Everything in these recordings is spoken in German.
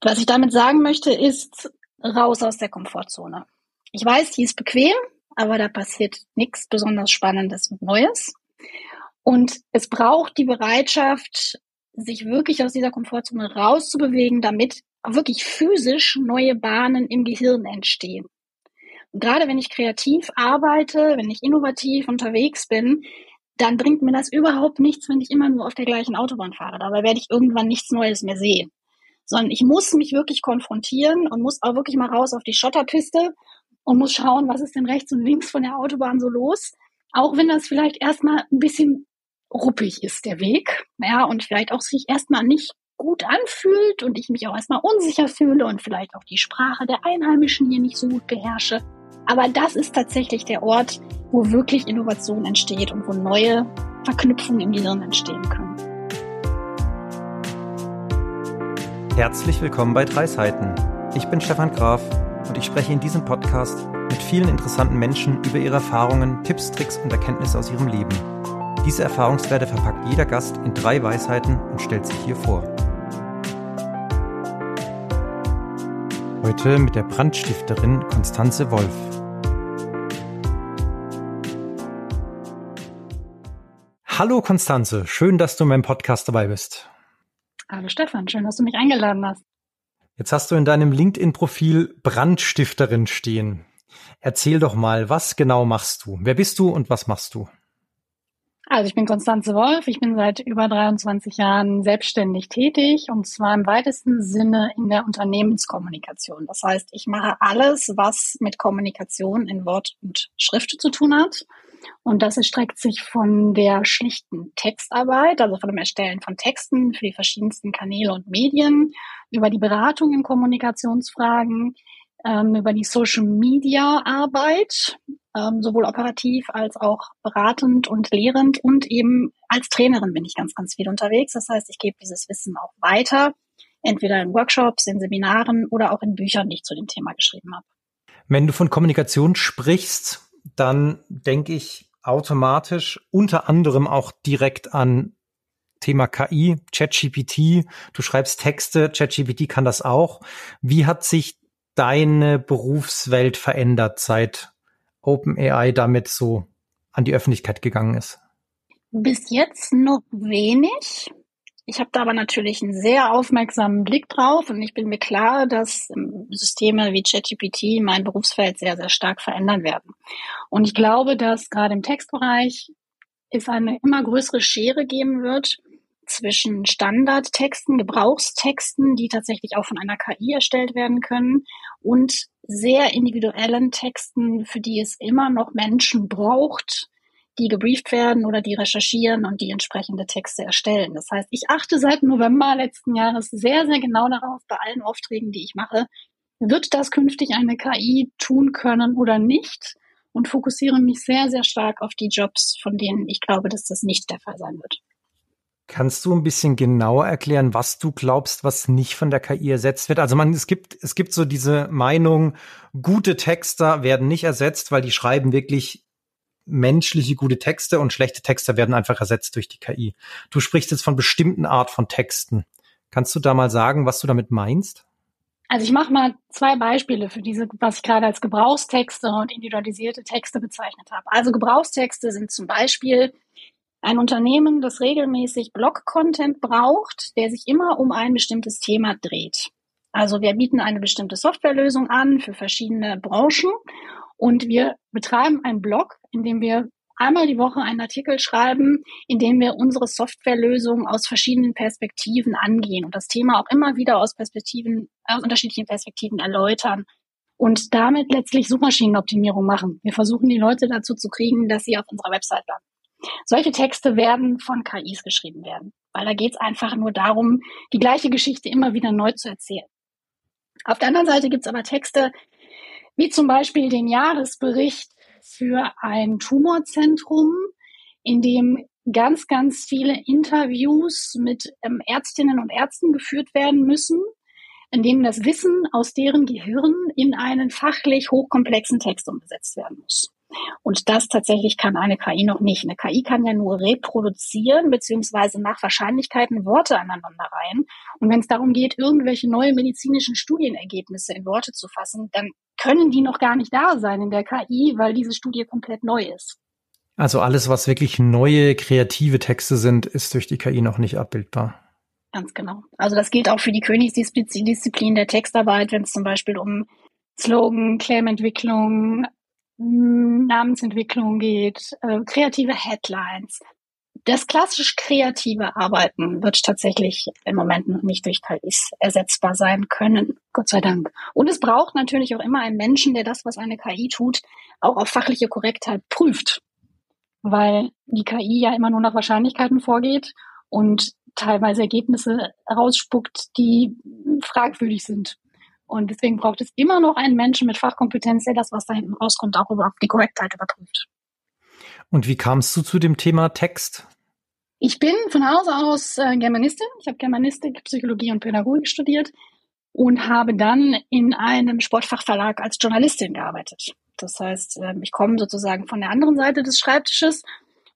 Was ich damit sagen möchte, ist raus aus der Komfortzone. Ich weiß, die ist bequem, aber da passiert nichts besonders Spannendes und Neues. Und es braucht die Bereitschaft, sich wirklich aus dieser Komfortzone rauszubewegen, damit wirklich physisch neue Bahnen im Gehirn entstehen. Und gerade wenn ich kreativ arbeite, wenn ich innovativ unterwegs bin, dann bringt mir das überhaupt nichts, wenn ich immer nur auf der gleichen Autobahn fahre. Dabei werde ich irgendwann nichts Neues mehr sehen. Sondern ich muss mich wirklich konfrontieren und muss auch wirklich mal raus auf die Schotterpiste und muss schauen, was ist denn rechts und links von der Autobahn so los. Auch wenn das vielleicht erstmal ein bisschen ruppig ist, der Weg. Ja, und vielleicht auch sich erstmal nicht gut anfühlt und ich mich auch erstmal unsicher fühle und vielleicht auch die Sprache der Einheimischen hier nicht so gut beherrsche. Aber das ist tatsächlich der Ort, wo wirklich Innovation entsteht und wo neue Verknüpfungen im Gehirn entstehen können. Herzlich willkommen bei Drei Seiten. Ich bin Stefan Graf und ich spreche in diesem Podcast mit vielen interessanten Menschen über ihre Erfahrungen, Tipps, Tricks und Erkenntnisse aus ihrem Leben. Diese Erfahrungswerte verpackt jeder Gast in drei Weisheiten und stellt sich hier vor. Heute mit der Brandstifterin Konstanze Wolf. Hallo Konstanze, schön, dass du in meinem Podcast dabei bist. Hallo Stefan, schön, dass du mich eingeladen hast. Jetzt hast du in deinem LinkedIn-Profil Brandstifterin stehen. Erzähl doch mal, was genau machst du? Wer bist du und was machst du? Also ich bin Konstanze Wolf, ich bin seit über 23 Jahren selbstständig tätig und zwar im weitesten Sinne in der Unternehmenskommunikation. Das heißt, ich mache alles, was mit Kommunikation in Wort und Schrift zu tun hat. Und das erstreckt sich von der schlichten Textarbeit, also von dem Erstellen von Texten für die verschiedensten Kanäle und Medien, über die Beratung in Kommunikationsfragen, ähm, über die Social Media Arbeit, ähm, sowohl operativ als auch beratend und lehrend und eben als Trainerin bin ich ganz, ganz viel unterwegs. Das heißt, ich gebe dieses Wissen auch weiter, entweder in Workshops, in Seminaren oder auch in Büchern, die ich zu dem Thema geschrieben habe. Wenn du von Kommunikation sprichst, dann denke ich automatisch unter anderem auch direkt an Thema KI, ChatGPT. Du schreibst Texte, ChatGPT kann das auch. Wie hat sich deine Berufswelt verändert, seit OpenAI damit so an die Öffentlichkeit gegangen ist? Bis jetzt noch wenig. Ich habe da aber natürlich einen sehr aufmerksamen Blick drauf und ich bin mir klar, dass ähm, Systeme wie ChatGPT mein Berufsfeld sehr, sehr stark verändern werden. Und ich glaube, dass gerade im Textbereich es eine immer größere Schere geben wird zwischen Standardtexten, Gebrauchstexten, die tatsächlich auch von einer KI erstellt werden können, und sehr individuellen Texten, für die es immer noch Menschen braucht, die gebrieft werden oder die recherchieren und die entsprechende Texte erstellen. Das heißt, ich achte seit November letzten Jahres sehr, sehr genau darauf, bei allen Aufträgen, die ich mache, wird das künftig eine KI tun können oder nicht? Und fokussiere mich sehr, sehr stark auf die Jobs, von denen ich glaube, dass das nicht der Fall sein wird. Kannst du ein bisschen genauer erklären, was du glaubst, was nicht von der KI ersetzt wird? Also man, es gibt, es gibt so diese Meinung, gute Texter werden nicht ersetzt, weil die schreiben wirklich menschliche gute Texte und schlechte Texte werden einfach ersetzt durch die KI. Du sprichst jetzt von bestimmten Art von Texten. Kannst du da mal sagen, was du damit meinst? Also ich mache mal zwei Beispiele für diese, was ich gerade als Gebrauchstexte und individualisierte Texte bezeichnet habe. Also Gebrauchstexte sind zum Beispiel ein Unternehmen, das regelmäßig Blog-Content braucht, der sich immer um ein bestimmtes Thema dreht. Also wir bieten eine bestimmte Softwarelösung an für verschiedene Branchen und wir betreiben einen Blog, in dem wir einmal die Woche einen Artikel schreiben, in dem wir unsere Softwarelösung aus verschiedenen Perspektiven angehen und das Thema auch immer wieder aus Perspektiven, aus unterschiedlichen Perspektiven erläutern und damit letztlich Suchmaschinenoptimierung machen. Wir versuchen die Leute dazu zu kriegen, dass sie auf unserer Website landen. Solche Texte werden von KIs geschrieben werden, weil da geht es einfach nur darum, die gleiche Geschichte immer wieder neu zu erzählen. Auf der anderen Seite gibt es aber Texte, wie zum Beispiel den Jahresbericht für ein Tumorzentrum, in dem ganz, ganz viele Interviews mit ähm, Ärztinnen und Ärzten geführt werden müssen, in denen das Wissen aus deren Gehirn in einen fachlich hochkomplexen Text umgesetzt werden muss. Und das tatsächlich kann eine KI noch nicht. Eine KI kann ja nur reproduzieren beziehungsweise nach Wahrscheinlichkeiten Worte aneinander rein. Und wenn es darum geht, irgendwelche neue medizinischen Studienergebnisse in Worte zu fassen, dann können die noch gar nicht da sein in der KI, weil diese Studie komplett neu ist. Also alles, was wirklich neue kreative Texte sind, ist durch die KI noch nicht abbildbar. Ganz genau. Also das gilt auch für die Königsdisziplin der Textarbeit, wenn es zum Beispiel um Slogan, Claimentwicklung, Namensentwicklung geht, äh, kreative Headlines. Das klassisch kreative Arbeiten wird tatsächlich im Moment noch nicht durch KIs ersetzbar sein können, Gott sei Dank. Und es braucht natürlich auch immer einen Menschen, der das, was eine KI tut, auch auf fachliche Korrektheit prüft. Weil die KI ja immer nur nach Wahrscheinlichkeiten vorgeht und teilweise Ergebnisse rausspuckt, die fragwürdig sind. Und deswegen braucht es immer noch einen Menschen mit Fachkompetenz, der das, was da hinten rauskommt, auch überhaupt die Korrektheit überprüft. Und wie kamst du zu dem Thema Text? Ich bin von Hause aus äh, Germanistin. Ich habe Germanistik, Psychologie und Pädagogik studiert und habe dann in einem Sportfachverlag als Journalistin gearbeitet. Das heißt, äh, ich komme sozusagen von der anderen Seite des Schreibtisches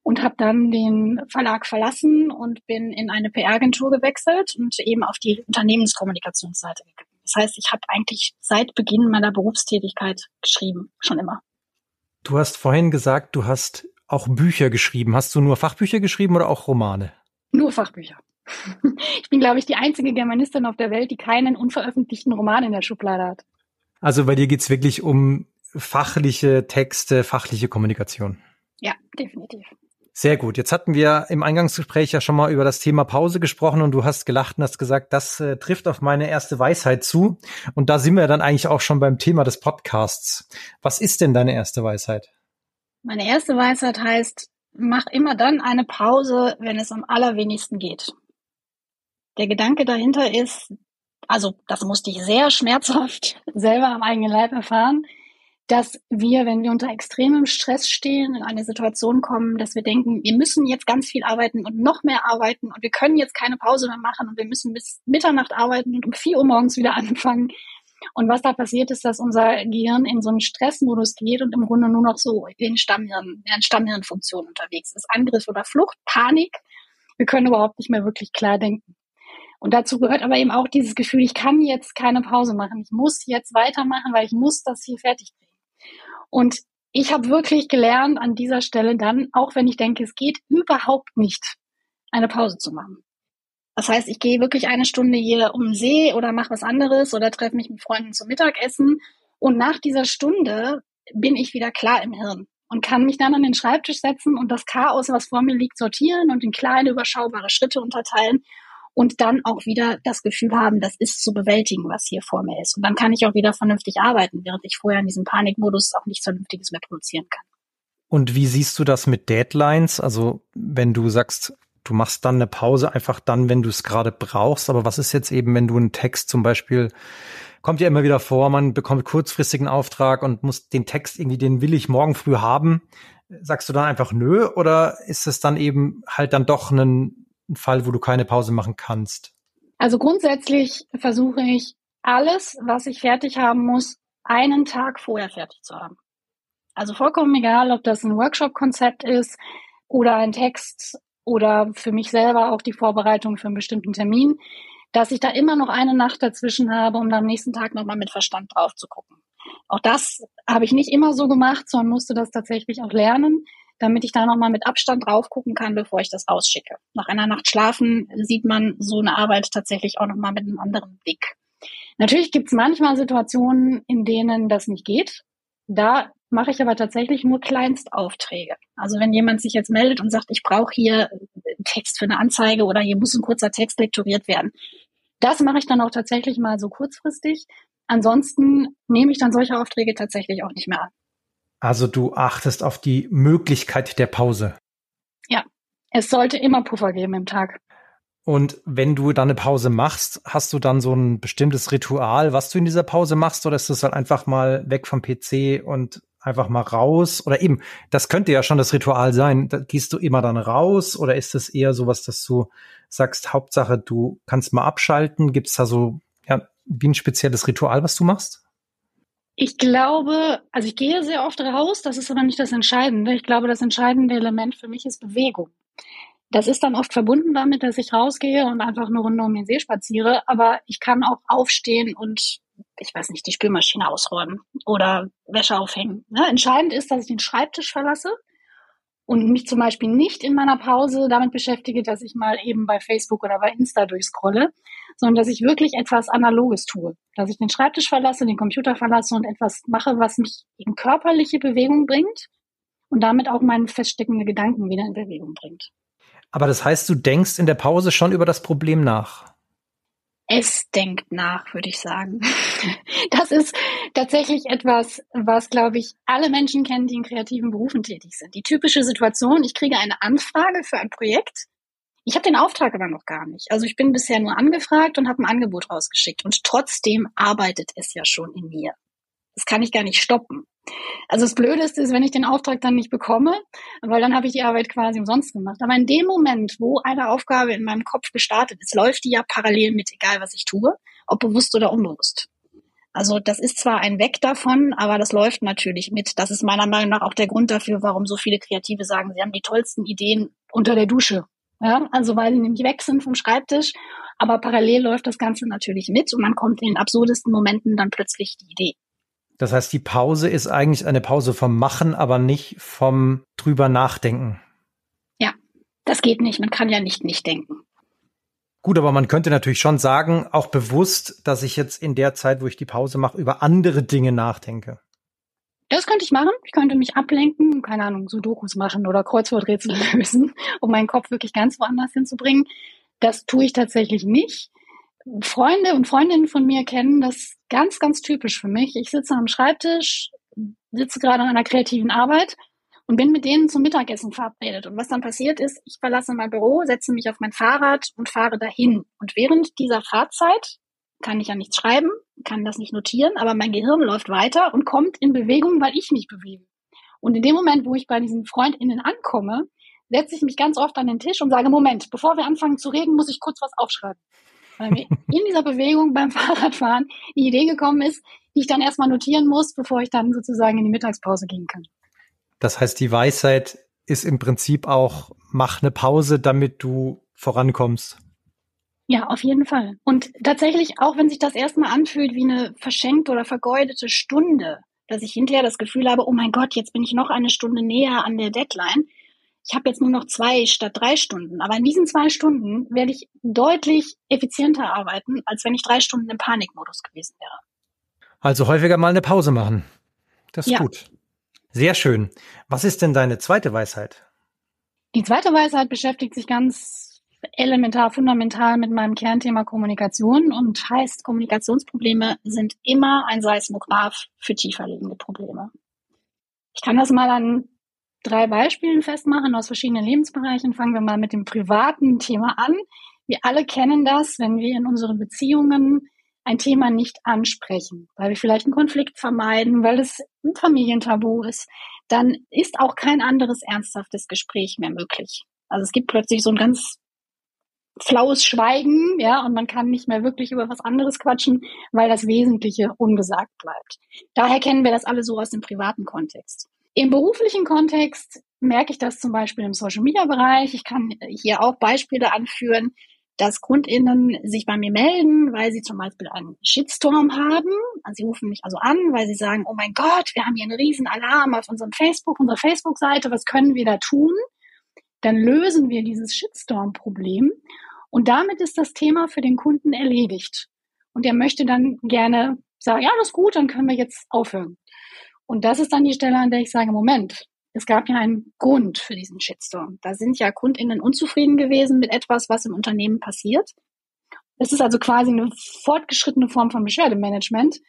und habe dann den Verlag verlassen und bin in eine PR-Agentur gewechselt und eben auf die Unternehmenskommunikationsseite gegangen. Das heißt, ich habe eigentlich seit Beginn meiner Berufstätigkeit geschrieben, schon immer. Du hast vorhin gesagt, du hast auch Bücher geschrieben. Hast du nur Fachbücher geschrieben oder auch Romane? Nur Fachbücher. Ich bin, glaube ich, die einzige Germanistin auf der Welt, die keinen unveröffentlichten Roman in der Schublade hat. Also bei dir geht's wirklich um fachliche Texte, fachliche Kommunikation. Ja, definitiv. Sehr gut. Jetzt hatten wir im Eingangsgespräch ja schon mal über das Thema Pause gesprochen und du hast gelacht und hast gesagt, das äh, trifft auf meine erste Weisheit zu. Und da sind wir dann eigentlich auch schon beim Thema des Podcasts. Was ist denn deine erste Weisheit? Meine erste Weisheit heißt, mach immer dann eine Pause, wenn es am allerwenigsten geht. Der Gedanke dahinter ist, also das musste ich sehr schmerzhaft selber am eigenen Leib erfahren, dass wir, wenn wir unter extremem Stress stehen, in eine Situation kommen, dass wir denken, wir müssen jetzt ganz viel arbeiten und noch mehr arbeiten und wir können jetzt keine Pause mehr machen und wir müssen bis Mitternacht arbeiten und um vier Uhr morgens wieder anfangen. Und was da passiert ist, dass unser Gehirn in so einen Stressmodus geht und im Grunde nur noch so in Stammhirn, Stammhirnfunktion unterwegs ist. Angriff oder Flucht, Panik. Wir können überhaupt nicht mehr wirklich klar denken. Und dazu gehört aber eben auch dieses Gefühl, ich kann jetzt keine Pause machen. Ich muss jetzt weitermachen, weil ich muss das hier fertig kriegen. Und ich habe wirklich gelernt, an dieser Stelle dann, auch wenn ich denke, es geht überhaupt nicht, eine Pause zu machen. Das heißt, ich gehe wirklich eine Stunde hier um den See oder mache was anderes oder treffe mich mit Freunden zum Mittagessen. Und nach dieser Stunde bin ich wieder klar im Hirn und kann mich dann an den Schreibtisch setzen und das Chaos, was vor mir liegt, sortieren und in kleine, überschaubare Schritte unterteilen und dann auch wieder das Gefühl haben, das ist zu bewältigen, was hier vor mir ist. Und dann kann ich auch wieder vernünftig arbeiten, während ich vorher in diesem Panikmodus auch nichts Vernünftiges mehr produzieren kann. Und wie siehst du das mit Deadlines? Also wenn du sagst, du machst dann eine Pause einfach dann, wenn du es gerade brauchst. Aber was ist jetzt eben, wenn du einen Text zum Beispiel, kommt ja immer wieder vor, man bekommt kurzfristigen Auftrag und muss den Text irgendwie, den will ich morgen früh haben. Sagst du dann einfach nö oder ist es dann eben halt dann doch ein ein Fall, wo du keine Pause machen kannst? Also grundsätzlich versuche ich alles, was ich fertig haben muss, einen Tag vorher fertig zu haben. Also vollkommen egal, ob das ein Workshop-Konzept ist oder ein Text oder für mich selber auch die Vorbereitung für einen bestimmten Termin, dass ich da immer noch eine Nacht dazwischen habe, um am nächsten Tag nochmal mit Verstand drauf zu gucken. Auch das habe ich nicht immer so gemacht, sondern musste das tatsächlich auch lernen damit ich da nochmal mit Abstand drauf gucken kann, bevor ich das ausschicke. Nach einer Nacht Schlafen sieht man so eine Arbeit tatsächlich auch nochmal mit einem anderen Blick. Natürlich gibt es manchmal Situationen, in denen das nicht geht. Da mache ich aber tatsächlich nur Kleinstaufträge. Also wenn jemand sich jetzt meldet und sagt, ich brauche hier Text für eine Anzeige oder hier muss ein kurzer Text lektoriert werden, das mache ich dann auch tatsächlich mal so kurzfristig. Ansonsten nehme ich dann solche Aufträge tatsächlich auch nicht mehr an. Also du achtest auf die Möglichkeit der Pause. Ja, es sollte immer Puffer geben im Tag. Und wenn du dann eine Pause machst, hast du dann so ein bestimmtes Ritual, was du in dieser Pause machst, oder ist das halt einfach mal weg vom PC und einfach mal raus? Oder eben, das könnte ja schon das Ritual sein. Da gehst du immer dann raus oder ist es eher sowas, dass du sagst, Hauptsache, du kannst mal abschalten? Gibt es da so ja, wie ein spezielles Ritual, was du machst? Ich glaube, also ich gehe sehr oft raus, das ist aber nicht das Entscheidende. Ich glaube, das entscheidende Element für mich ist Bewegung. Das ist dann oft verbunden damit, dass ich rausgehe und einfach eine Runde um den See spaziere, aber ich kann auch aufstehen und ich weiß nicht, die Spülmaschine ausräumen oder Wäsche aufhängen. Ne? Entscheidend ist, dass ich den Schreibtisch verlasse und mich zum Beispiel nicht in meiner Pause damit beschäftige, dass ich mal eben bei Facebook oder bei Insta durchscrolle, sondern dass ich wirklich etwas Analoges tue. Dass ich den Schreibtisch verlasse, den Computer verlasse und etwas mache, was mich in körperliche Bewegung bringt und damit auch meine feststeckende Gedanken wieder in Bewegung bringt. Aber das heißt, du denkst in der Pause schon über das Problem nach es denkt nach, würde ich sagen. Das ist tatsächlich etwas, was, glaube ich, alle Menschen kennen, die in kreativen Berufen tätig sind. Die typische Situation, ich kriege eine Anfrage für ein Projekt. Ich habe den Auftrag aber noch gar nicht. Also ich bin bisher nur angefragt und habe ein Angebot rausgeschickt. Und trotzdem arbeitet es ja schon in mir. Das kann ich gar nicht stoppen. Also das Blödeste ist, wenn ich den Auftrag dann nicht bekomme, weil dann habe ich die Arbeit quasi umsonst gemacht. Aber in dem Moment, wo eine Aufgabe in meinem Kopf gestartet ist, läuft die ja parallel mit, egal was ich tue, ob bewusst oder unbewusst. Also das ist zwar ein Weg davon, aber das läuft natürlich mit. Das ist meiner Meinung nach auch der Grund dafür, warum so viele Kreative sagen, sie haben die tollsten Ideen unter der Dusche. Ja, also weil sie nämlich weg sind vom Schreibtisch, aber parallel läuft das Ganze natürlich mit und man kommt in den absurdesten Momenten dann plötzlich die Idee. Das heißt, die Pause ist eigentlich eine Pause vom Machen, aber nicht vom drüber nachdenken. Ja, das geht nicht. Man kann ja nicht nicht denken. Gut, aber man könnte natürlich schon sagen, auch bewusst, dass ich jetzt in der Zeit, wo ich die Pause mache, über andere Dinge nachdenke. Das könnte ich machen. Ich könnte mich ablenken, keine Ahnung, Sudokus machen oder Kreuzworträtsel lösen, um meinen Kopf wirklich ganz woanders hinzubringen. Das tue ich tatsächlich nicht. Freunde und Freundinnen von mir kennen das ganz, ganz typisch für mich. Ich sitze am Schreibtisch, sitze gerade an einer kreativen Arbeit und bin mit denen zum Mittagessen verabredet. Und was dann passiert ist, ich verlasse mein Büro, setze mich auf mein Fahrrad und fahre dahin. Und während dieser Fahrzeit kann ich ja nichts schreiben, kann das nicht notieren, aber mein Gehirn läuft weiter und kommt in Bewegung, weil ich mich bewege. Und in dem Moment, wo ich bei diesen FreundInnen ankomme, setze ich mich ganz oft an den Tisch und sage, Moment, bevor wir anfangen zu reden, muss ich kurz was aufschreiben weil mir in dieser Bewegung beim Fahrradfahren die Idee gekommen ist, die ich dann erstmal notieren muss, bevor ich dann sozusagen in die Mittagspause gehen kann. Das heißt, die Weisheit ist im Prinzip auch, mach eine Pause, damit du vorankommst. Ja, auf jeden Fall. Und tatsächlich, auch wenn sich das erstmal anfühlt wie eine verschenkte oder vergeudete Stunde, dass ich hinterher das Gefühl habe, oh mein Gott, jetzt bin ich noch eine Stunde näher an der Deadline, ich habe jetzt nur noch zwei statt drei Stunden. Aber in diesen zwei Stunden werde ich deutlich effizienter arbeiten, als wenn ich drei Stunden im Panikmodus gewesen wäre. Also häufiger mal eine Pause machen. Das ist ja. gut. Sehr schön. Was ist denn deine zweite Weisheit? Die zweite Weisheit beschäftigt sich ganz elementar, fundamental mit meinem Kernthema Kommunikation und heißt, Kommunikationsprobleme sind immer ein Seismograph für tiefer liegende Probleme. Ich kann das mal an drei Beispielen festmachen aus verschiedenen Lebensbereichen. Fangen wir mal mit dem privaten Thema an. Wir alle kennen das, wenn wir in unseren Beziehungen ein Thema nicht ansprechen, weil wir vielleicht einen Konflikt vermeiden, weil es ein Familientabu ist, dann ist auch kein anderes ernsthaftes Gespräch mehr möglich. Also es gibt plötzlich so ein ganz flaues Schweigen, ja, und man kann nicht mehr wirklich über was anderes quatschen, weil das Wesentliche ungesagt bleibt. Daher kennen wir das alle so aus dem privaten Kontext. Im beruflichen Kontext merke ich das zum Beispiel im Social Media Bereich. Ich kann hier auch Beispiele anführen, dass KundInnen sich bei mir melden, weil sie zum Beispiel einen Shitstorm haben. Also sie rufen mich also an, weil sie sagen, oh mein Gott, wir haben hier einen riesen Alarm auf unserem Facebook, unserer Facebook-Seite, was können wir da tun? Dann lösen wir dieses Shitstorm-Problem und damit ist das Thema für den Kunden erledigt. Und er möchte dann gerne sagen, ja, das ist gut, dann können wir jetzt aufhören. Und das ist dann die Stelle, an der ich sage, Moment, es gab ja einen Grund für diesen Shitstorm. Da sind ja KundInnen unzufrieden gewesen mit etwas, was im Unternehmen passiert. Es ist also quasi eine fortgeschrittene Form von Beschwerdemanagement.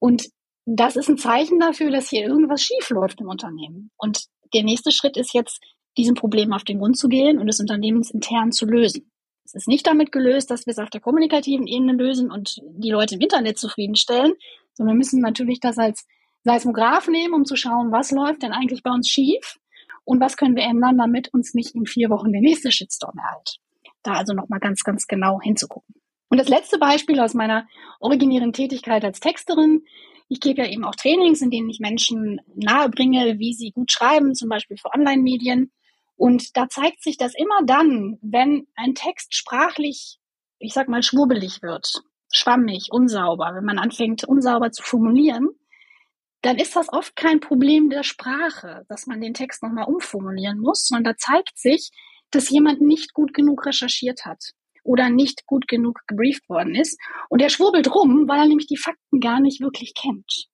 Und das ist ein Zeichen dafür, dass hier irgendwas schief läuft im Unternehmen. Und der nächste Schritt ist jetzt, diesem Problem auf den Grund zu gehen und es unternehmensintern zu lösen. Es ist nicht damit gelöst, dass wir es auf der kommunikativen Ebene lösen und die Leute im Internet zufriedenstellen, sondern wir müssen natürlich das als Seismograph nehmen, um zu schauen, was läuft denn eigentlich bei uns schief und was können wir ändern, damit uns nicht in vier Wochen der nächste Shitstorm erhält. Da also nochmal ganz, ganz genau hinzugucken. Und das letzte Beispiel aus meiner originären Tätigkeit als Texterin. ich gebe ja eben auch Trainings, in denen ich Menschen nahebringe, wie sie gut schreiben, zum Beispiel für Online-Medien. Und da zeigt sich das immer dann, wenn ein Text sprachlich, ich sag mal, schwurbelig wird, schwammig, unsauber, wenn man anfängt, unsauber zu formulieren, dann ist das oft kein Problem der Sprache, dass man den Text nochmal umformulieren muss, sondern da zeigt sich, dass jemand nicht gut genug recherchiert hat oder nicht gut genug gebrieft worden ist. Und er schwurbelt rum, weil er nämlich die Fakten gar nicht wirklich kennt.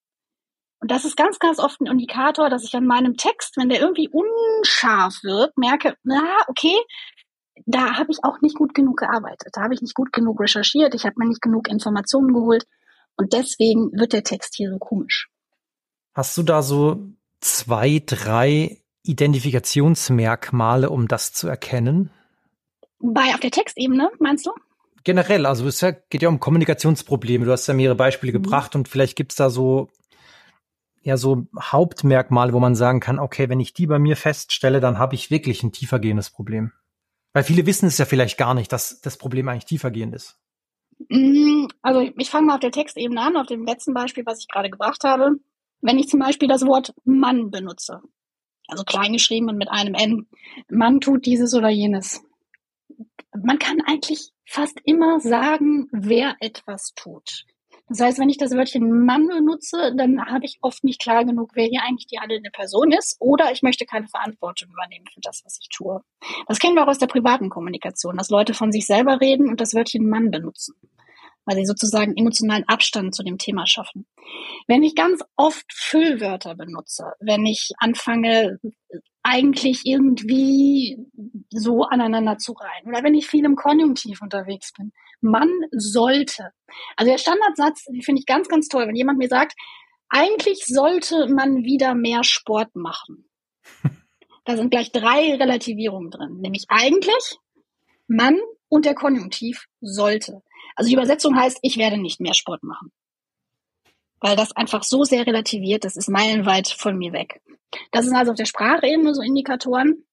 Und das ist ganz, ganz oft ein Indikator, dass ich an meinem Text, wenn der irgendwie unscharf wird, merke, na, okay, da habe ich auch nicht gut genug gearbeitet, da habe ich nicht gut genug recherchiert, ich habe mir nicht genug Informationen geholt und deswegen wird der Text hier so komisch. Hast du da so zwei, drei Identifikationsmerkmale, um das zu erkennen? Bei auf der Textebene, meinst du? Generell, also es geht ja um Kommunikationsprobleme. Du hast ja mehrere Beispiele mhm. gebracht und vielleicht gibt's da so ja so Hauptmerkmale, wo man sagen kann, okay, wenn ich die bei mir feststelle, dann habe ich wirklich ein tiefergehendes Problem. Weil viele wissen es ja vielleicht gar nicht, dass das Problem eigentlich tiefergehend ist. Mhm, also ich fange mal auf der Textebene an, auf dem letzten Beispiel, was ich gerade gebracht habe. Wenn ich zum Beispiel das Wort Mann benutze, also klein geschrieben und mit einem N, Mann tut dieses oder jenes. Man kann eigentlich fast immer sagen, wer etwas tut. Das heißt, wenn ich das Wörtchen Mann benutze, dann habe ich oft nicht klar genug, wer hier eigentlich die handelnde Person ist, oder ich möchte keine Verantwortung übernehmen für das, was ich tue. Das kennen wir auch aus der privaten Kommunikation, dass Leute von sich selber reden und das Wörtchen Mann benutzen weil sie sozusagen emotionalen Abstand zu dem Thema schaffen. Wenn ich ganz oft Füllwörter benutze, wenn ich anfange, eigentlich irgendwie so aneinander zu reihen, oder wenn ich viel im Konjunktiv unterwegs bin, man sollte. Also der Standardsatz, den finde ich ganz, ganz toll, wenn jemand mir sagt, eigentlich sollte man wieder mehr Sport machen. Da sind gleich drei Relativierungen drin, nämlich eigentlich, man und der Konjunktiv sollte. Also die Übersetzung heißt, ich werde nicht mehr Sport machen. Weil das einfach so sehr relativiert, das ist meilenweit von mir weg. Das sind also auf der Sprachebene so Indikatoren.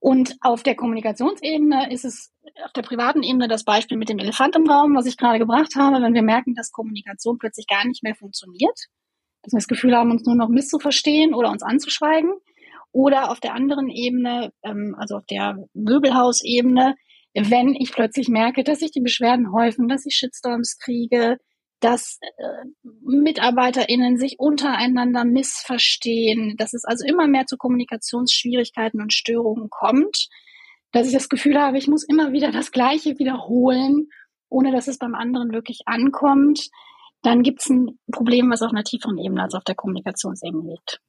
Und auf der Kommunikationsebene ist es auf der privaten Ebene das Beispiel mit dem Elefant im Raum, was ich gerade gebracht habe, wenn wir merken, dass Kommunikation plötzlich gar nicht mehr funktioniert, dass wir das Gefühl haben, uns nur noch misszuverstehen oder uns anzuschweigen. Oder auf der anderen Ebene, ähm, also auf der Möbelhausebene, wenn ich plötzlich merke, dass sich die Beschwerden häufen, dass ich Shitstorms kriege, dass äh, MitarbeiterInnen sich untereinander missverstehen, dass es also immer mehr zu Kommunikationsschwierigkeiten und Störungen kommt, dass ich das Gefühl habe, ich muss immer wieder das Gleiche wiederholen, ohne dass es beim anderen wirklich ankommt, dann gibt es ein Problem, was auf einer tieferen Ebene als auf der Kommunikationsebene liegt.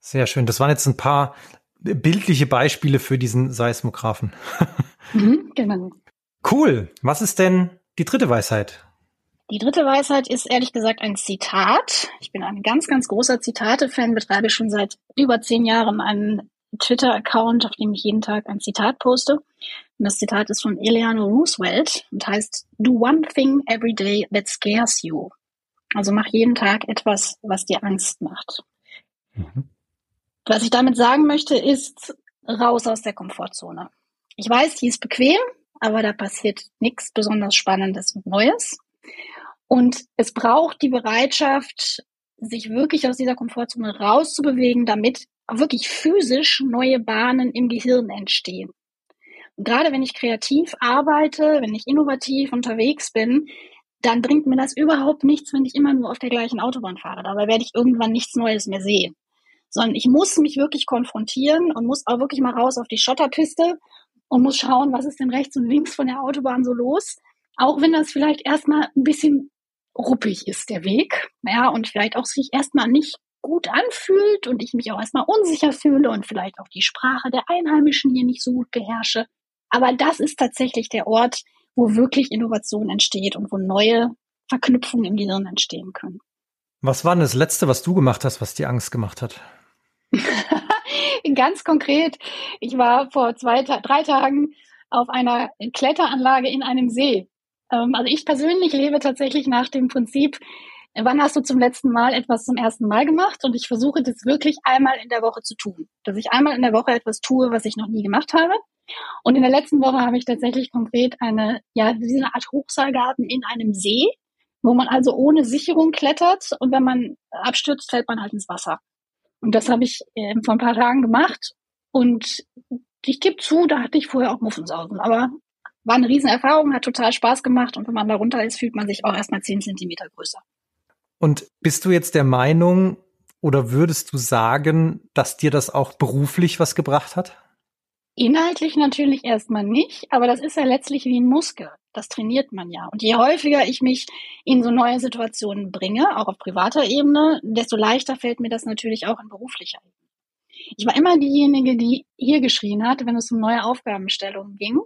Sehr schön. Das waren jetzt ein paar bildliche Beispiele für diesen Seismographen. Mhm, genau. Cool. Was ist denn die dritte Weisheit? Die dritte Weisheit ist ehrlich gesagt ein Zitat. Ich bin ein ganz, ganz großer Zitate-Fan, betreibe schon seit über zehn Jahren einen Twitter-Account, auf dem ich jeden Tag ein Zitat poste. Und das Zitat ist von Eleanor Roosevelt und heißt, Do one thing every day that scares you. Also mach jeden Tag etwas, was dir Angst macht. Mhm. Was ich damit sagen möchte, ist raus aus der Komfortzone. Ich weiß, die ist bequem, aber da passiert nichts besonders Spannendes und Neues. Und es braucht die Bereitschaft, sich wirklich aus dieser Komfortzone rauszubewegen, damit wirklich physisch neue Bahnen im Gehirn entstehen. Und gerade wenn ich kreativ arbeite, wenn ich innovativ unterwegs bin, dann bringt mir das überhaupt nichts, wenn ich immer nur auf der gleichen Autobahn fahre. Dabei werde ich irgendwann nichts Neues mehr sehen. Sondern ich muss mich wirklich konfrontieren und muss auch wirklich mal raus auf die Schotterpiste und muss schauen, was ist denn rechts und links von der Autobahn so los. Auch wenn das vielleicht erstmal ein bisschen ruppig ist, der Weg. Ja, und vielleicht auch sich erstmal nicht gut anfühlt und ich mich auch erstmal unsicher fühle und vielleicht auch die Sprache der Einheimischen hier nicht so gut beherrsche. Aber das ist tatsächlich der Ort, wo wirklich Innovation entsteht und wo neue Verknüpfungen im Gehirn entstehen können. Was war denn das Letzte, was du gemacht hast, was dir Angst gemacht hat? Ganz konkret, ich war vor zwei, drei Tagen auf einer Kletteranlage in einem See. Ähm, also ich persönlich lebe tatsächlich nach dem Prinzip, wann hast du zum letzten Mal etwas zum ersten Mal gemacht? Und ich versuche das wirklich einmal in der Woche zu tun. Dass ich einmal in der Woche etwas tue, was ich noch nie gemacht habe. Und in der letzten Woche habe ich tatsächlich konkret eine, ja, diese Art Hochseilgarten in einem See wo man also ohne Sicherung klettert und wenn man abstürzt, fällt man halt ins Wasser. Und das habe ich äh, vor ein paar Tagen gemacht und ich gebe zu, da hatte ich vorher auch Muffensausen, aber war eine Riesenerfahrung, hat total Spaß gemacht und wenn man da runter ist, fühlt man sich auch erstmal zehn Zentimeter größer. Und bist du jetzt der Meinung oder würdest du sagen, dass dir das auch beruflich was gebracht hat? Inhaltlich natürlich erstmal nicht, aber das ist ja letztlich wie ein Muskel. Das trainiert man ja. Und je häufiger ich mich in so neue Situationen bringe, auch auf privater Ebene, desto leichter fällt mir das natürlich auch in beruflicher Ebene. Ich war immer diejenige, die hier geschrien hat, wenn es um neue Aufgabenstellungen ging.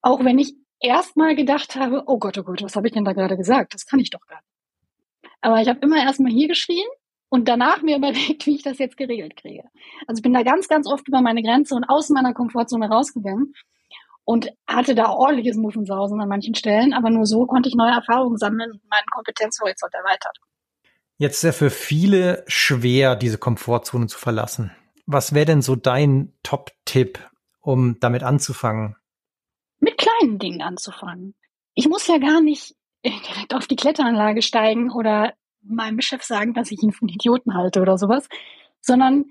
Auch wenn ich erstmal gedacht habe, oh Gott, oh Gott, was habe ich denn da gerade gesagt? Das kann ich doch gar nicht. Aber ich habe immer erstmal hier geschrien und danach mir überlegt, wie ich das jetzt geregelt kriege. Also ich bin da ganz, ganz oft über meine Grenze und aus meiner Komfortzone rausgegangen und hatte da ordentliches Muffensausen an manchen Stellen, aber nur so konnte ich neue Erfahrungen sammeln und meinen Kompetenzhorizont erweitert. Jetzt ist ja für viele schwer, diese Komfortzone zu verlassen. Was wäre denn so dein Top-Tipp, um damit anzufangen? Mit kleinen Dingen anzufangen. Ich muss ja gar nicht direkt auf die Kletteranlage steigen oder meinem Chef sagen, dass ich ihn für einen Idioten halte oder sowas, sondern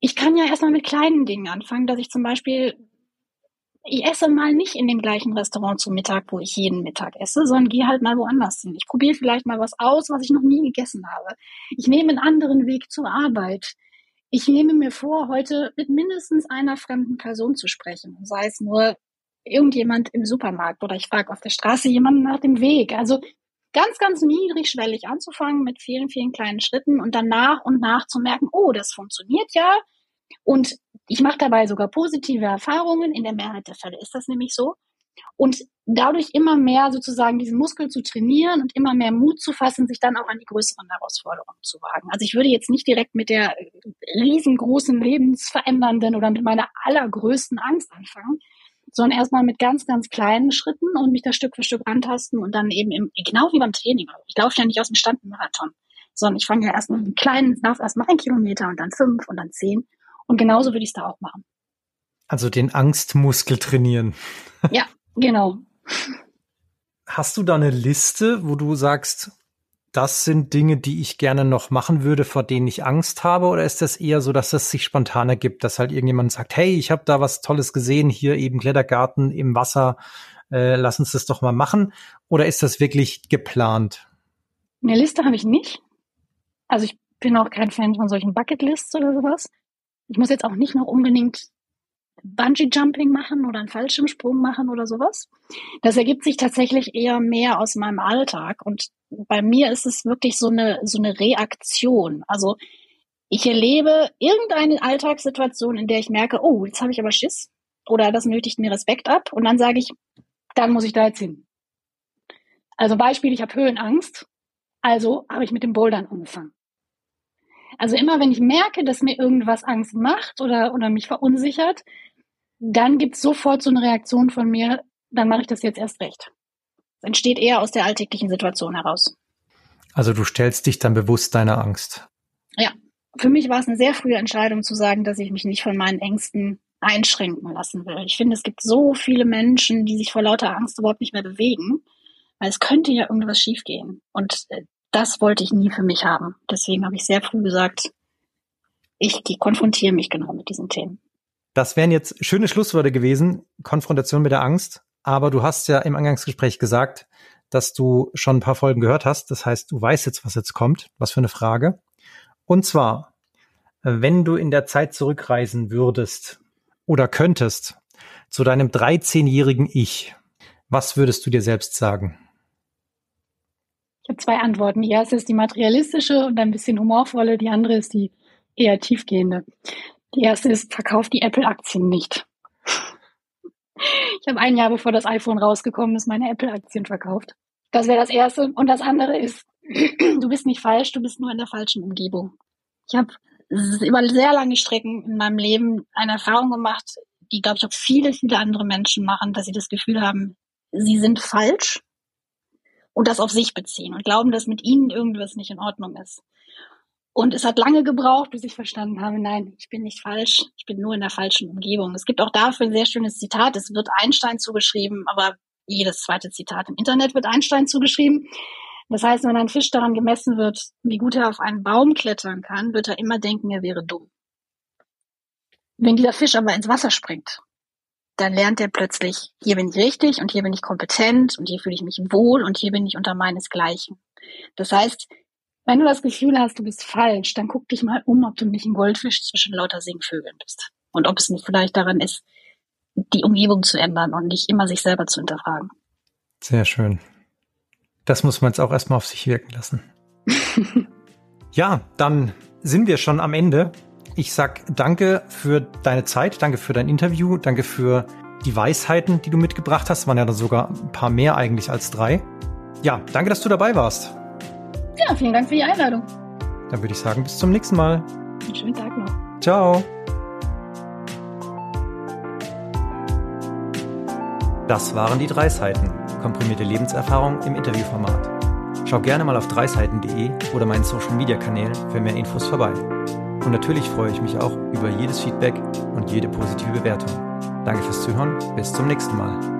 ich kann ja erstmal mit kleinen Dingen anfangen, dass ich zum Beispiel, ich esse mal nicht in dem gleichen Restaurant zum Mittag, wo ich jeden Mittag esse, sondern gehe halt mal woanders hin. Ich probiere vielleicht mal was aus, was ich noch nie gegessen habe. Ich nehme einen anderen Weg zur Arbeit. Ich nehme mir vor, heute mit mindestens einer fremden Person zu sprechen, sei es nur irgendjemand im Supermarkt oder ich frage auf der Straße jemanden nach dem Weg. Also ganz, ganz niedrigschwellig anzufangen mit vielen, vielen kleinen Schritten und dann nach und nach zu merken, oh, das funktioniert ja. Und ich mache dabei sogar positive Erfahrungen. In der Mehrheit der Fälle ist das nämlich so. Und dadurch immer mehr sozusagen diesen Muskel zu trainieren und immer mehr Mut zu fassen, sich dann auch an die größeren Herausforderungen zu wagen. Also ich würde jetzt nicht direkt mit der riesengroßen, lebensverändernden oder mit meiner allergrößten Angst anfangen, sondern erstmal mit ganz, ganz kleinen Schritten und mich da Stück für Stück antasten und dann eben im, genau wie beim Training. Ich laufe ja nicht aus dem Stand Marathon, sondern ich fange ja erstmal mit einem kleinen, laufe erstmal ein Kilometer und dann fünf und dann zehn. Und genauso würde ich es da auch machen. Also den Angstmuskel trainieren. Ja, genau. Hast du da eine Liste, wo du sagst, das sind Dinge, die ich gerne noch machen würde, vor denen ich Angst habe? Oder ist das eher so, dass es sich spontan ergibt, dass halt irgendjemand sagt, hey, ich habe da was Tolles gesehen, hier eben Klettergarten im Wasser, äh, lass uns das doch mal machen? Oder ist das wirklich geplant? Eine Liste habe ich nicht. Also ich bin auch kein Fan von solchen Bucketlists oder sowas. Ich muss jetzt auch nicht noch unbedingt Bungee-Jumping machen oder einen Fallschirmsprung machen oder sowas. Das ergibt sich tatsächlich eher mehr aus meinem Alltag. Und bei mir ist es wirklich so eine, so eine Reaktion. Also ich erlebe irgendeine Alltagssituation, in der ich merke, oh, jetzt habe ich aber Schiss oder das nötigt mir Respekt ab. Und dann sage ich, dann muss ich da jetzt hin. Also Beispiel, ich habe Höhenangst. Also habe ich mit dem Bouldern angefangen. Also immer wenn ich merke, dass mir irgendwas Angst macht oder, oder mich verunsichert, dann gibt es sofort so eine Reaktion von mir, dann mache ich das jetzt erst recht. Es entsteht eher aus der alltäglichen Situation heraus. Also du stellst dich dann bewusst deiner Angst. Ja, für mich war es eine sehr frühe Entscheidung zu sagen, dass ich mich nicht von meinen Ängsten einschränken lassen will. Ich finde, es gibt so viele Menschen, die sich vor lauter Angst überhaupt nicht mehr bewegen, weil es könnte ja irgendwas schiefgehen. Und äh, das wollte ich nie für mich haben. Deswegen habe ich sehr früh gesagt, ich konfrontiere mich genau mit diesen Themen. Das wären jetzt schöne Schlussworte gewesen, Konfrontation mit der Angst. Aber du hast ja im Eingangsgespräch gesagt, dass du schon ein paar Folgen gehört hast. Das heißt, du weißt jetzt, was jetzt kommt. Was für eine Frage. Und zwar, wenn du in der Zeit zurückreisen würdest oder könntest zu deinem 13-jährigen Ich, was würdest du dir selbst sagen? Ich habe zwei Antworten. Die erste ist die materialistische und ein bisschen humorvolle. Die andere ist die eher tiefgehende. Die erste ist, verkauf die Apple-Aktien nicht. Ich habe ein Jahr bevor das iPhone rausgekommen ist, meine Apple-Aktien verkauft. Das wäre das Erste. Und das andere ist, du bist nicht falsch, du bist nur in der falschen Umgebung. Ich habe über sehr lange Strecken in meinem Leben eine Erfahrung gemacht, die, glaube ich, auch viele, viele andere Menschen machen, dass sie das Gefühl haben, sie sind falsch und das auf sich beziehen und glauben, dass mit ihnen irgendwas nicht in Ordnung ist. Und es hat lange gebraucht, bis ich verstanden habe, nein, ich bin nicht falsch, ich bin nur in der falschen Umgebung. Es gibt auch dafür ein sehr schönes Zitat, es wird Einstein zugeschrieben, aber jedes zweite Zitat im Internet wird Einstein zugeschrieben. Das heißt, wenn ein Fisch daran gemessen wird, wie gut er auf einen Baum klettern kann, wird er immer denken, er wäre dumm. Wenn dieser Fisch aber ins Wasser springt, dann lernt er plötzlich, hier bin ich richtig und hier bin ich kompetent und hier fühle ich mich wohl und hier bin ich unter meinesgleichen. Das heißt, wenn du das Gefühl hast, du bist falsch, dann guck dich mal um, ob du nicht ein Goldfisch zwischen lauter Singvögeln bist. Und ob es nicht vielleicht daran ist, die Umgebung zu ändern und nicht immer sich selber zu hinterfragen. Sehr schön. Das muss man jetzt auch erstmal auf sich wirken lassen. ja, dann sind wir schon am Ende. Ich sag danke für deine Zeit, danke für dein Interview, danke für die Weisheiten, die du mitgebracht hast. Es waren ja dann sogar ein paar mehr eigentlich als drei. Ja, danke, dass du dabei warst. Ja, vielen Dank für die Einladung. Dann würde ich sagen, bis zum nächsten Mal. Einen schönen Tag noch. Ciao. Das waren die drei Seiten. Komprimierte Lebenserfahrung im Interviewformat. Schau gerne mal auf dreiseiten.de oder meinen Social Media Kanälen für mehr Infos vorbei. Und natürlich freue ich mich auch über jedes Feedback und jede positive Bewertung. Danke fürs Zuhören. Bis zum nächsten Mal.